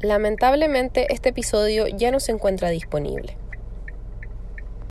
Lamentablemente este episodio ya no se encuentra disponible.